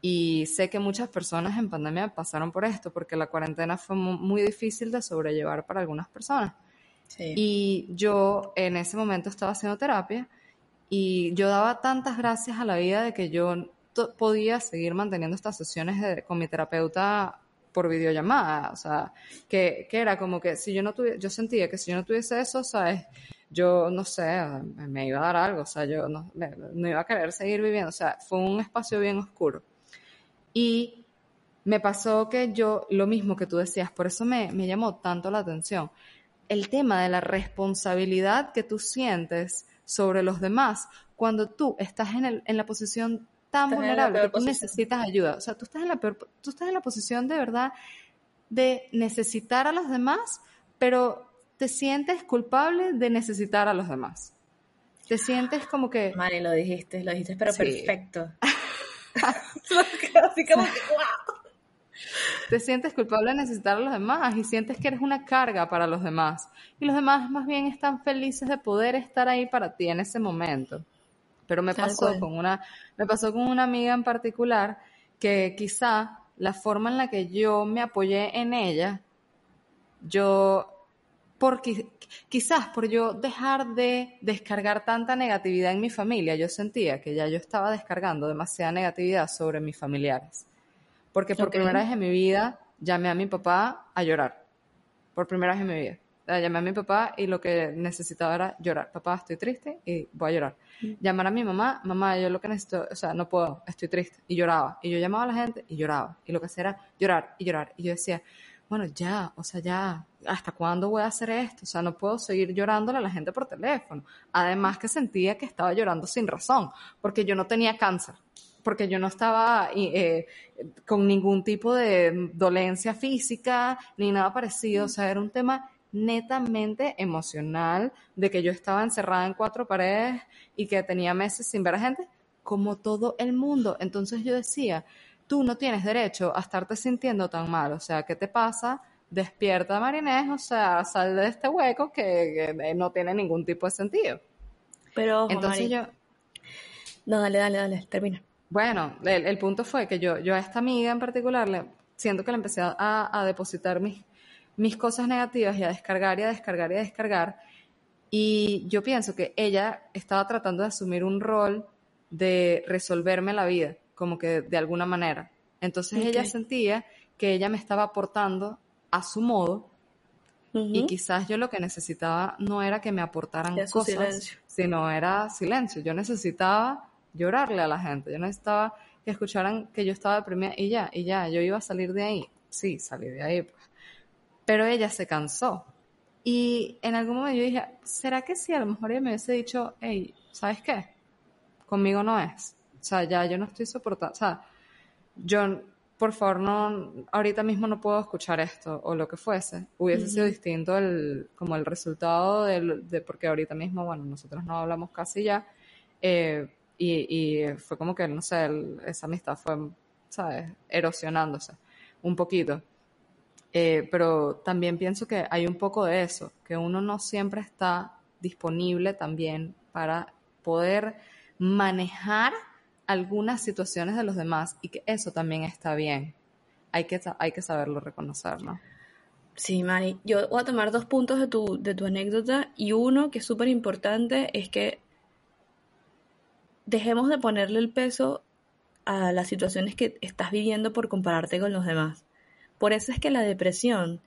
Y sé que muchas personas en pandemia pasaron por esto, porque la cuarentena fue muy difícil de sobrellevar para algunas personas. Y yo en ese momento estaba haciendo terapia y yo daba tantas gracias a la vida de que yo podía seguir manteniendo estas sesiones con mi terapeuta por videollamada, o sea, que, que, era como que si yo no tuviera, yo sentía que si yo no tuviese eso, ¿sabes? Yo, no sé, me iba a dar algo, o sea, yo no, no iba a querer seguir viviendo, o sea, fue un espacio bien oscuro. Y me pasó que yo, lo mismo que tú decías, por eso me, me llamó tanto la atención, el tema de la responsabilidad que tú sientes sobre los demás cuando tú estás en, el, en la posición tan vulnerable que tú necesitas ayuda. O sea, tú estás, en la peor, tú estás en la posición de verdad de necesitar a los demás, pero te sientes culpable de necesitar a los demás. Te sientes como que... Mari, lo dijiste, lo dijiste, pero perfecto. Así como que, wow. Te sientes culpable de necesitar a los demás y sientes que eres una carga para los demás. Y los demás más bien están felices de poder estar ahí para ti en ese momento. Pero me pasó con una, me pasó con una amiga en particular que quizá la forma en la que yo me apoyé en ella, yo, porque quizás por yo dejar de descargar tanta negatividad en mi familia, yo sentía que ya yo estaba descargando demasiada negatividad sobre mis familiares. Porque por primera vez en mi vida llamé a mi papá a llorar. Por primera vez en mi vida. llamé a mi papá y lo que necesitaba era llorar. Papá, estoy triste y voy a llorar. Mm. Llamar a mi mamá, mamá, yo lo que necesito, o sea, no puedo, estoy triste. Y lloraba. Y yo llamaba a la gente y lloraba. Y lo que hacía era llorar y llorar. Y yo decía, bueno, ya, o sea, ya, ¿hasta cuándo voy a hacer esto? O sea, no puedo seguir llorándole a la gente por teléfono. Además que sentía que estaba llorando sin razón, porque yo no tenía cáncer porque yo no estaba eh, con ningún tipo de dolencia física ni nada parecido, o sea, era un tema netamente emocional de que yo estaba encerrada en cuatro paredes y que tenía meses sin ver a gente, como todo el mundo. Entonces yo decía, tú no tienes derecho a estarte sintiendo tan mal, o sea, ¿qué te pasa? Despierta, Marinés, o sea, sal de este hueco que, no tiene ningún tipo de sentido. Pero, entonces yo... No, dale, dale, dale, termina. Bueno, el, punto fue que yo, yo a esta amiga en particular, le, siento que le empecé a, depositar mis, mis cosas negativas y a descargar y a descargar y a descargar. Y yo pienso que ella estaba tratando de asumir un rol de resolverme la vida, como que de alguna manera. Entonces ella sentía que ella me estaba aportando a su modo y quizás yo lo que necesitaba no era que me aportaran cosas, sino era silencio. Yo necesitaba llorarle a la gente. Yo necesitaba que escucharan que yo estaba deprimida y ya, y ya, yo iba a salir de ahí. Sí, salí de ahí. Pues. Pero ella se cansó. Y en algún momento yo dije, ¿será que si a lo mejor ella me hubiese dicho, hey, ¿sabes qué? Conmigo no es. O sea, ya yo no estoy soportando. O sea, yo, por favor, no, ahorita mismo no puedo escuchar esto o lo que fuese. Hubiese sido distinto el, como el resultado de, porque ahorita mismo, bueno, nosotros no hablamos casi ya. Eh, y, y fue como que, no sé, esa amistad fue, ¿sabes?, erosionándose un poquito. Eh, pero también pienso que hay un poco de eso, que uno no siempre está disponible también para poder manejar algunas situaciones de los demás y que eso también está bien. Hay que, hay que saberlo reconocer, ¿no? Sí, Mari. Yo voy a tomar dos puntos de tu, de tu anécdota y uno que es súper importante es que dejemos de ponerle el peso a las situaciones que estás viviendo por compararte con los demás. Por eso es que la depresión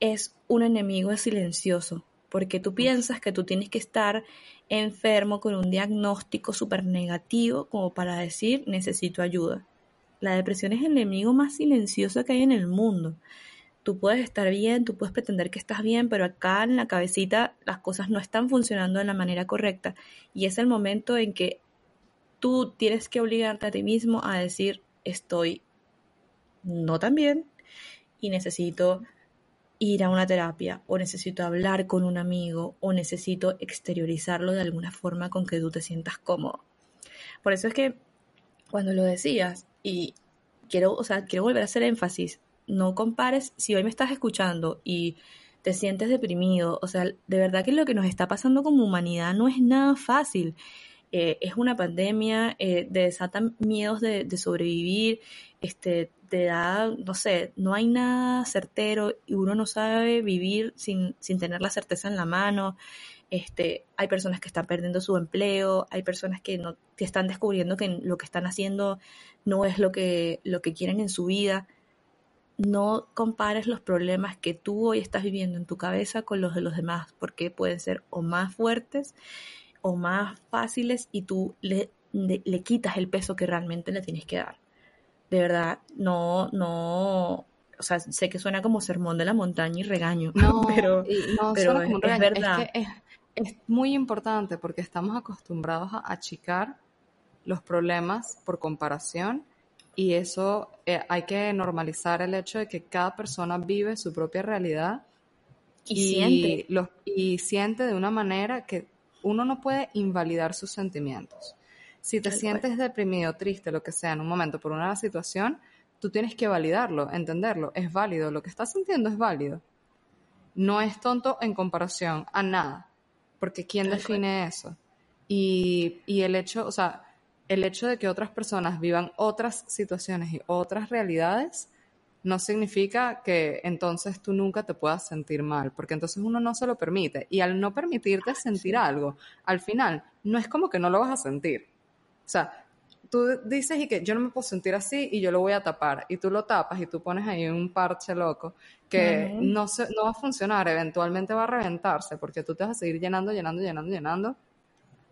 es un enemigo silencioso, porque tú piensas que tú tienes que estar enfermo con un diagnóstico súper negativo como para decir necesito ayuda. La depresión es el enemigo más silencioso que hay en el mundo. Tú puedes estar bien, tú puedes pretender que estás bien, pero acá en la cabecita las cosas no están funcionando de la manera correcta y es el momento en que tú tienes que obligarte a ti mismo a decir, estoy no tan bien y necesito ir a una terapia o necesito hablar con un amigo o necesito exteriorizarlo de alguna forma con que tú te sientas cómodo. Por eso es que cuando lo decías y quiero, o sea, quiero volver a hacer énfasis, no compares si hoy me estás escuchando y te sientes deprimido, o sea, de verdad que lo que nos está pasando como humanidad no es nada fácil. Eh, es una pandemia, eh, miedos de, de, sobrevivir, este, te da, no sé, no hay nada certero y uno no sabe vivir sin, sin tener la certeza en la mano. Este, hay personas que están perdiendo su empleo, hay personas que, no, que están descubriendo que lo que están haciendo no es lo que, lo que quieren en su vida. No compares los problemas que tú hoy estás viviendo en tu cabeza con los de los demás, porque pueden ser o más fuertes o más fáciles y tú le, le, le quitas el peso que realmente le tienes que dar de verdad, no, no, o sea, sé que suena como sermón de la montaña y regaño, no, pero, no, pero es, es, verdad. Es, que es, es, muy importante porque estamos acostumbrados a achicar los problemas por comparación y eso eh, hay que normalizar el hecho de que cada persona vive su propia realidad y, y siente. Los, y siente de una manera que uno no puede invalidar sus sentimientos. Si te sientes deprimido, triste, lo que sea, en un momento por una situación, tú tienes que validarlo, entenderlo. Es válido, lo que estás sintiendo es válido. No es tonto en comparación a nada, porque ¿quién define eso? Y, y el hecho, o sea, el hecho de que otras personas vivan otras situaciones y otras realidades no significa que entonces tú nunca te puedas sentir mal, porque entonces uno no se lo permite. Y al no permitirte sentir algo, al final, no es como que no lo vas a sentir. O sea, tú dices y que yo no me puedo sentir así y yo lo voy a tapar y tú lo tapas y tú pones ahí un parche loco que uh -huh. no, se, no va a funcionar, eventualmente va a reventarse porque tú te vas a seguir llenando, llenando, llenando, llenando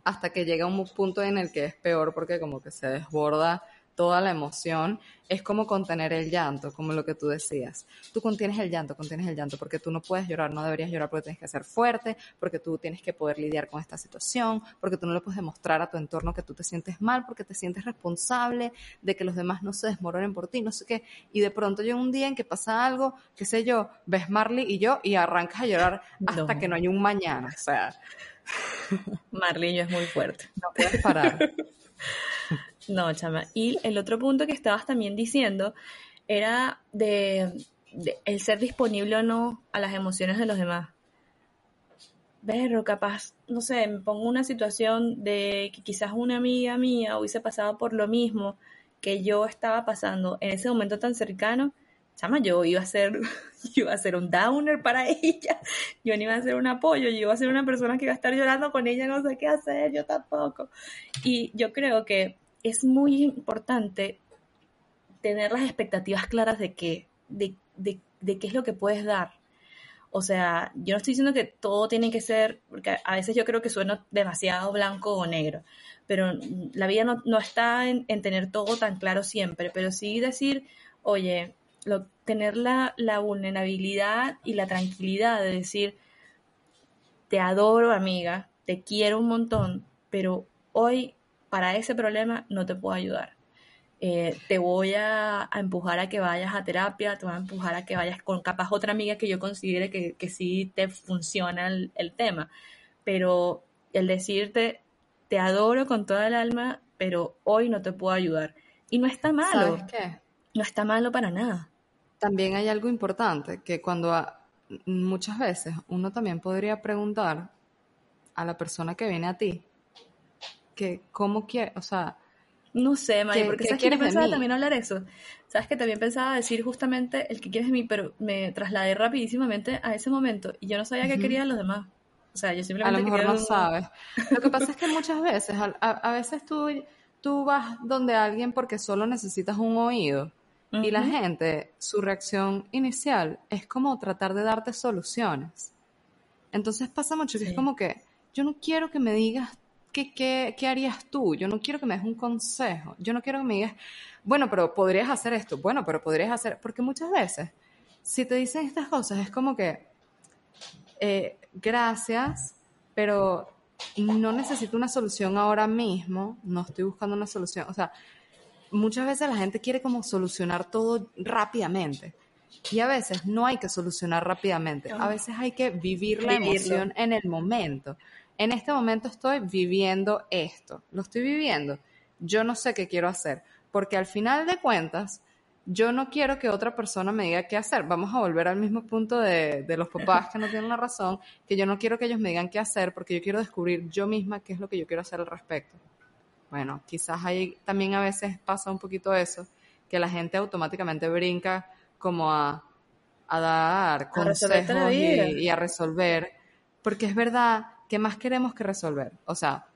hasta que llega un punto en el que es peor porque como que se desborda toda la emoción, es como contener el llanto, como lo que tú decías. Tú contienes el llanto, contienes el llanto, porque tú no puedes llorar, no deberías llorar porque tienes que ser fuerte, porque tú tienes que poder lidiar con esta situación, porque tú no le puedes demostrar a tu entorno que tú te sientes mal, porque te sientes responsable de que los demás no se desmoronen por ti, no sé qué. Y de pronto llega un día en que pasa algo, qué sé yo, ves Marley y yo y arrancas a llorar hasta no. que no hay un mañana, o sea. Marley es muy fuerte. No puedes parar. No, chama. Y el otro punto que estabas también diciendo era de, de, el ser disponible o no a las emociones de los demás. Pero capaz, no sé, me pongo una situación de que quizás una amiga mía hubiese pasado por lo mismo que yo estaba pasando en ese momento tan cercano. Chama, yo iba a ser, yo iba a ser un downer para ella, yo no iba a ser un apoyo, yo iba a ser una persona que iba a estar llorando con ella, no sé qué hacer, yo tampoco. Y yo creo que es muy importante tener las expectativas claras de qué, de, de, qué es lo que puedes dar. O sea, yo no estoy diciendo que todo tiene que ser, porque a veces yo creo que suena demasiado blanco o negro, pero la vida no, no está en, en, tener todo tan claro siempre, pero sí decir, oye, tener la, la vulnerabilidad y la tranquilidad de decir, te adoro amiga, te quiero un montón, pero hoy para ese problema no te puedo ayudar. Eh, te voy a, a, empujar a que vayas a terapia, te voy a empujar a que vayas con capaz otra amiga que yo considere que, que sí te funciona el, el, tema. Pero el decirte, te adoro con toda el alma, pero hoy no te puedo ayudar. Y no está malo. ¿Sabes qué? No está malo para nada. También hay algo importante, que cuando a, muchas veces uno también podría preguntar a la persona que viene a ti, que cómo quiere, o sea, no sé, Mari, porque sabes que yo pensaba también hablar eso. Sabes que también pensaba decir justamente el que quieres de mí, pero me trasladé rapidísimamente a ese momento y yo no sabía uh -huh. qué querían los demás. O sea, yo simplemente a lo mejor no un... sabes. Lo que pasa es que muchas veces, a, a, veces tú, tú vas donde alguien porque solo necesitas un oído uh -huh. y la gente, su reacción inicial es como tratar de darte soluciones. Entonces pasa mucho que sí. es como que yo no quiero que me digas ¿Qué, qué, ¿qué, harías tú? Yo no quiero que me des un consejo. Yo no quiero que me digas, bueno, pero podrías hacer esto. Bueno, pero podrías hacer. Porque muchas veces, si te dicen estas cosas, es como que, eh, gracias, pero no necesito una solución ahora mismo. No estoy buscando una solución. O sea, muchas veces la gente quiere como solucionar todo rápidamente. Y a veces no hay que solucionar rápidamente, a veces hay que vivir la emoción en el momento. En este momento estoy viviendo esto, lo estoy viviendo. Yo no sé qué quiero hacer, porque al final de cuentas, yo no quiero que otra persona me diga qué hacer. Vamos a volver al mismo punto de, de, los papás que no tienen la razón, que yo no quiero que ellos me digan qué hacer porque yo quiero descubrir yo misma qué es lo que yo quiero hacer al respecto. Bueno, quizás ahí también a veces pasa un poquito eso, que la gente automáticamente brinca como a, a dar consejos y, a resolver, porque es verdad que más queremos que resolver. O sea,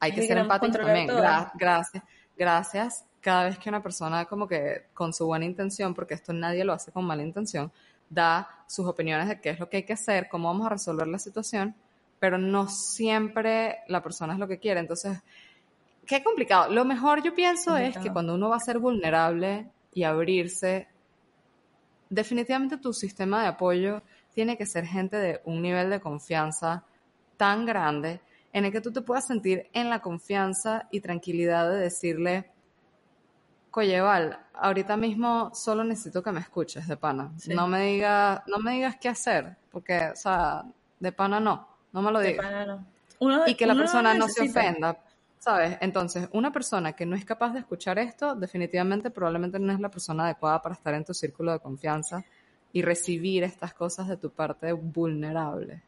hay que ser empáticos también. gracias, gracias. Cada vez que una persona como que con su buena intención, porque esto nadie lo hace con mala intención, da sus opiniones de qué es lo que hay que hacer, cómo vamos a resolver la situación, pero no siempre la persona es lo que quiere. Entonces, qué complicado. Lo mejor yo pienso es que cuando uno va a ser vulnerable y abrirse, definitivamente tu sistema de apoyo tiene que ser gente de un nivel de confianza tan grande en el que tú te puedas sentir en la confianza y tranquilidad de decirle, Coyeval, ahorita mismo solo necesito que me escuches de pana. No me digas, no me digas qué hacer, porque, o sea, de pana no, no me lo digas. De pana no. y que la persona no se ofenda, ¿Sabes? Entonces, una persona que no es capaz de escuchar esto, definitivamente probablemente no es la persona adecuada para estar en tu círculo de confianza y recibir estas cosas de tu parte vulnerable.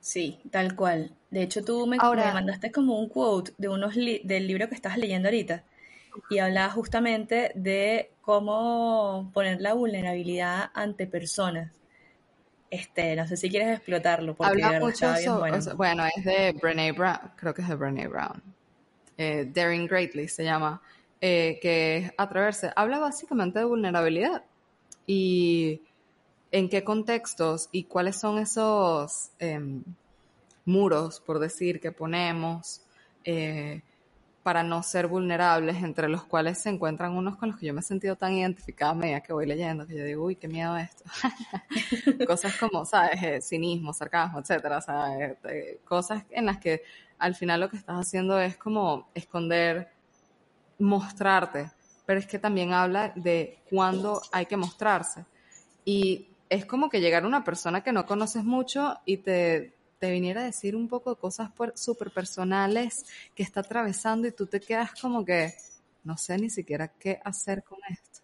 Sí, tal cual. De hecho, tú me, mandaste como un quote de unos del libro que estás leyendo ahorita y hablaba justamente de cómo poner la vulnerabilidad ante personas. Este, no sé si quieres explotarlo, porque Habla mucho bien bueno. bueno, es de Brené Brown, creo que es de Brené Brown. Eh, Daring Greatly se llama, eh, que es atreverse. Habla básicamente de vulnerabilidad y en qué contextos y cuáles son esos em, muros, por decir, que ponemos eh, para no ser vulnerables, entre los cuales se encuentran unos con los que yo me he sentido tan identificada a medida que voy leyendo, que yo digo, uy, qué miedo esto. cosas como, ¿sabes? Eh, cinismo, sarcasmo, etcétera, ¿sabes? Eh, cosas en las que al final lo que estás haciendo es como esconder, mostrarte, pero es que también habla de cuándo hay que mostrarse. Y es como que llegar una persona que no conoces mucho y te te viniera a decir un poco de cosas súper personales que está atravesando y tú te quedas como que no sé ni siquiera qué hacer con esto.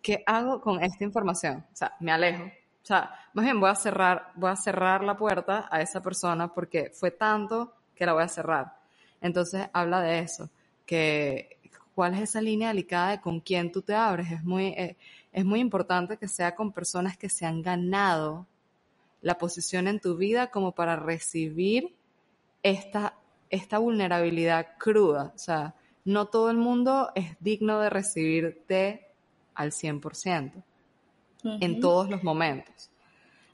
¿Qué hago con esta información? O sea, me alejo. O sea, más bien voy a cerrar, voy a cerrar la puerta a esa persona porque fue tanto que la voy a cerrar. Entonces habla de eso, que cuál es esa línea delicada de con quién tú te abres. Es muy, eh, es muy importante que sea con personas que se han ganado la posición en tu vida como para recibir esta, esta vulnerabilidad cruda. O sea, no todo el mundo es digno de recibirte al 100% en todos los momentos.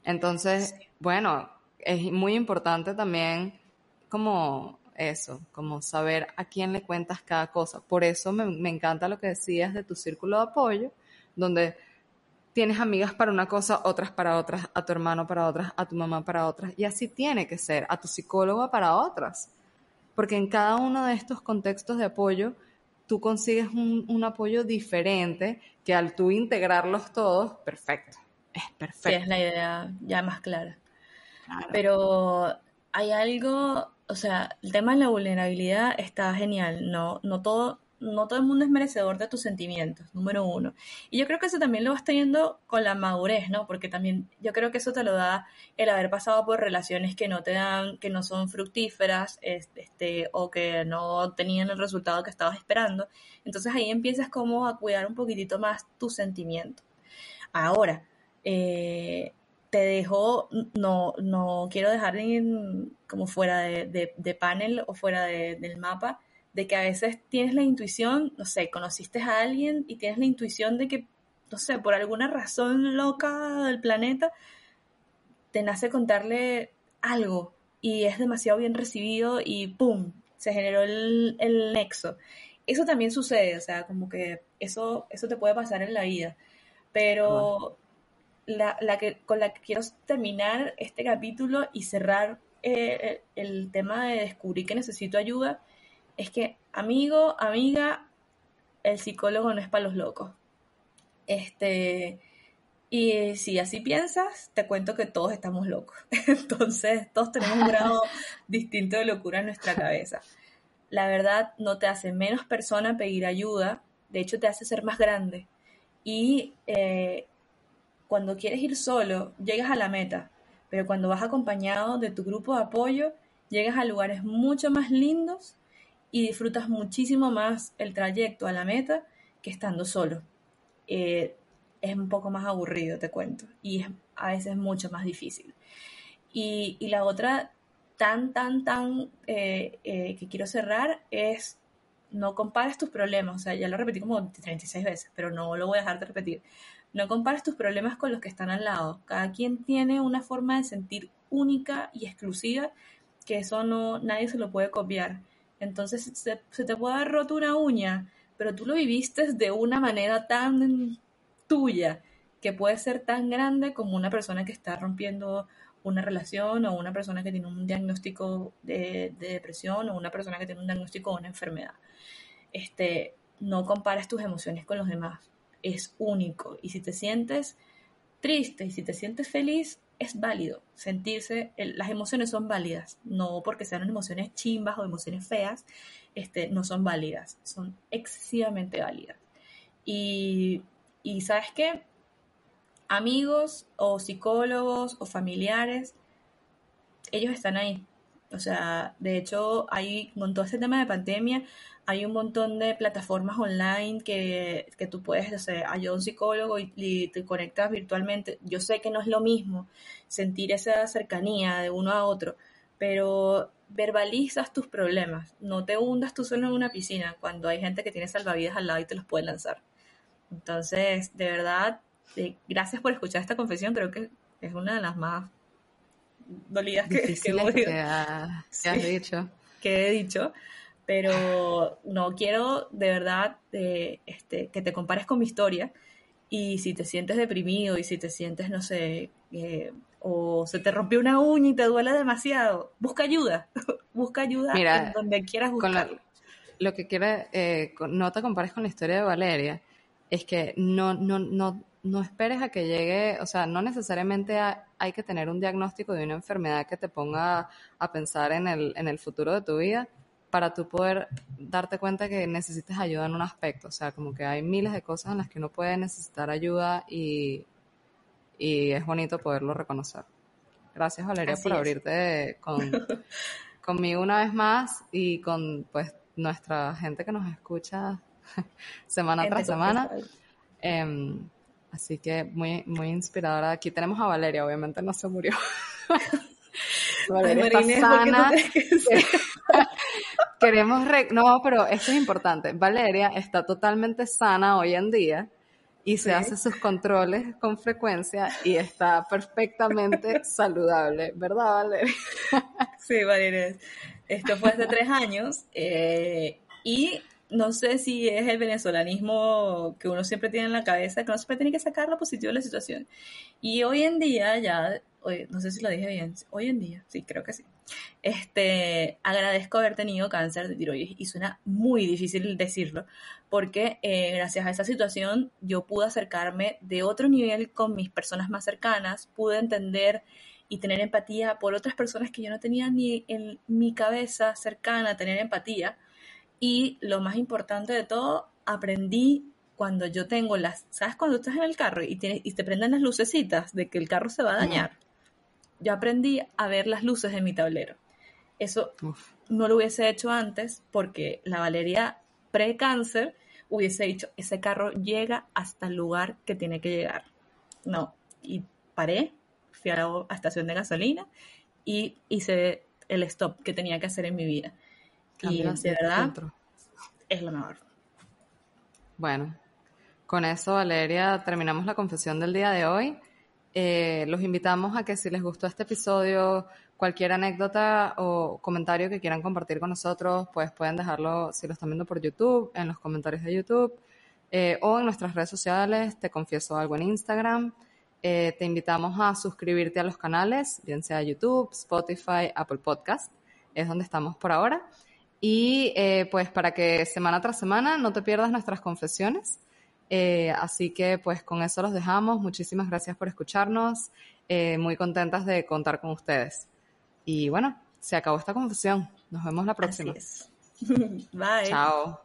Entonces, bueno, es muy importante también como eso, como saber a quién le cuentas cada cosa. Por eso me, me encanta lo que decías de tu círculo de apoyo, donde tienes amigas para una cosa, otras para otras, a tu hermano para otras, a tu mamá para otras, y así tiene que ser, a tu psicóloga para otras. Porque en cada uno de estos contextos de apoyo, tú consigues un, apoyo diferente que al tú integrarlos todos, perfecto, es perfecto. Sí, es la idea ya más clara. Pero hay algo, o sea, el tema de la vulnerabilidad está genial, no, no todo, no todo el mundo es merecedor de tus sentimientos, número uno. Y yo creo que eso también lo vas teniendo con la madurez, ¿no? Porque también yo creo que eso te lo da el haber pasado por relaciones que no te dan, que no son fructíferas, este, o que no tenían el resultado que estabas esperando. Entonces ahí empiezas como a cuidar un poquitito más tus sentimientos. Ahora, eh, te dejo, no, no quiero dejar como fuera de, panel o fuera del mapa de que a veces tienes la intuición, no sé, conociste a alguien y tienes la intuición de que, no sé, por alguna razón loca del planeta, te nace contarle algo y es demasiado bien recibido y ¡pum! Se generó el, nexo. Eso también sucede, o sea, como que eso, eso te puede pasar en la vida. Pero la, que, con la que quiero terminar este capítulo y cerrar eh, el tema de descubrir que necesito ayuda es que, amigo, amiga, el psicólogo no es para los locos. Este, Y si así piensas, te cuento que todos estamos locos. Entonces, todos tenemos un grado distinto de locura en nuestra cabeza. La verdad no te hace menos persona pedir ayuda, de hecho te hace ser más grande. Y eh, cuando quieres ir solo, llegas a la meta, pero cuando vas acompañado de tu grupo de apoyo, llegas a lugares mucho más lindos y disfrutas muchísimo más el trayecto a la meta que estando solo. Eh, es un poco más aburrido, te cuento, y es a veces mucho más difícil. Y, la otra tan, tan, tan eh, eh, que quiero cerrar es no compares tus problemas, o sea, ya lo repetí como 36 veces, pero no lo voy a dejar de repetir. No compares tus problemas con los que están al lado. Cada quien tiene una forma de sentir única y exclusiva que eso no nadie se lo puede copiar. Entonces se, te puede haber roto una uña, pero tú lo viviste de una manera tan tuya que puede ser tan grande como una persona que está rompiendo una relación o una persona que tiene un diagnóstico de, depresión o una persona que tiene un diagnóstico de una enfermedad. Este, no compares tus emociones con los demás. Es único. Y si te sientes triste y si te sientes feliz, es válido sentirse, las emociones son válidas, no porque sean emociones chimbas o emociones feas, este, no son válidas, son excesivamente válidas. Y, y sabes qué, amigos o psicólogos o familiares, ellos están ahí. O sea, de hecho, hay, con todo este tema de pandemia, hay un montón de plataformas online que, que tú puedes, o sea, a un psicólogo y, te conectas virtualmente. Yo sé que no es lo mismo sentir esa cercanía de uno a otro, pero verbalizas tus problemas. No te hundas tú solo en una piscina cuando hay gente que tiene salvavidas al lado y te los puede lanzar. Entonces, de verdad, eh, gracias por escuchar esta confesión. Creo que es una de las más dolidas que, que, has dicho. Que he dicho pero no quiero de verdad eh, este, que te compares con mi historia y si te sientes deprimido y si te sientes, no sé, eh, o se te rompió una uña y te duele demasiado, busca ayuda, busca ayuda en donde quieras buscar. Lo que quiere, eh, no te compares con la historia de Valeria, es que no, no, no, no esperes a que llegue, o sea, no necesariamente hay que tener un diagnóstico de una enfermedad que te ponga a pensar en el, en el futuro de tu vida, para tú poder darte cuenta que necesitas ayuda en un aspecto. O sea, como que hay miles de cosas en las que uno puede necesitar ayuda y, y es bonito poderlo reconocer. Gracias Valeria por abrirte con, conmigo una vez más y con pues nuestra gente que nos escucha semana tras semana. Em, así que muy, muy inspiradora. Aquí tenemos a Valeria, obviamente no se murió. Valeria está sana. Queremos, no, pero esto es importante. Valeria está totalmente sana hoy en día y se hace sus controles con frecuencia y está perfectamente saludable, ¿verdad, Valeria? sí, Valeria. Esto fue hace tres años eh, y no sé si es el venezolanismo que uno siempre tiene en la cabeza, que uno siempre tiene que sacar lo positivo de la situación. Y hoy en día ya no sé si lo dije bien, hoy en día, sí, creo que sí. Este, agradezco haber tenido cáncer de tiroides y suena muy difícil decirlo, porque eh, gracias a esa situación yo pude acercarme de otro nivel con mis personas más cercanas, pude entender y tener empatía por otras personas que yo no tenía ni en mi cabeza cercana tener empatía. Y lo más importante de todo, aprendí cuando yo tengo las, ¿sabes? Cuando estás en el carro y, tienes, y te prenden las lucecitas de que el carro se va a dañar yo aprendí a ver las luces de mi tablero. Eso no lo hubiese hecho antes porque la Valeria pre-cáncer hubiese dicho, ese carro llega hasta el lugar que tiene que llegar. No, y paré, fui a la estación de gasolina y hice el stop que tenía que hacer en mi vida. Y de verdad es lo mejor. Bueno, con eso, Valeria, terminamos la confesión del día de hoy. Eh, los invitamos a que si les gustó este episodio, cualquier anécdota o comentario que quieran compartir con nosotros, pues pueden dejarlo si lo están viendo por YouTube, en los comentarios de YouTube eh, o en nuestras redes sociales. Te confieso algo en Instagram. Eh, te invitamos a suscribirte a los canales, bien sea YouTube, Spotify, Apple Podcast, es donde estamos por ahora. Y pues para que semana tras semana no te pierdas nuestras confesiones Eh, así que pues con eso los dejamos. Muchísimas gracias por escucharnos. Eh, muy contentas de contar con ustedes. Y bueno, se acabó esta confusión. Nos vemos la próxima. Bye. Chao.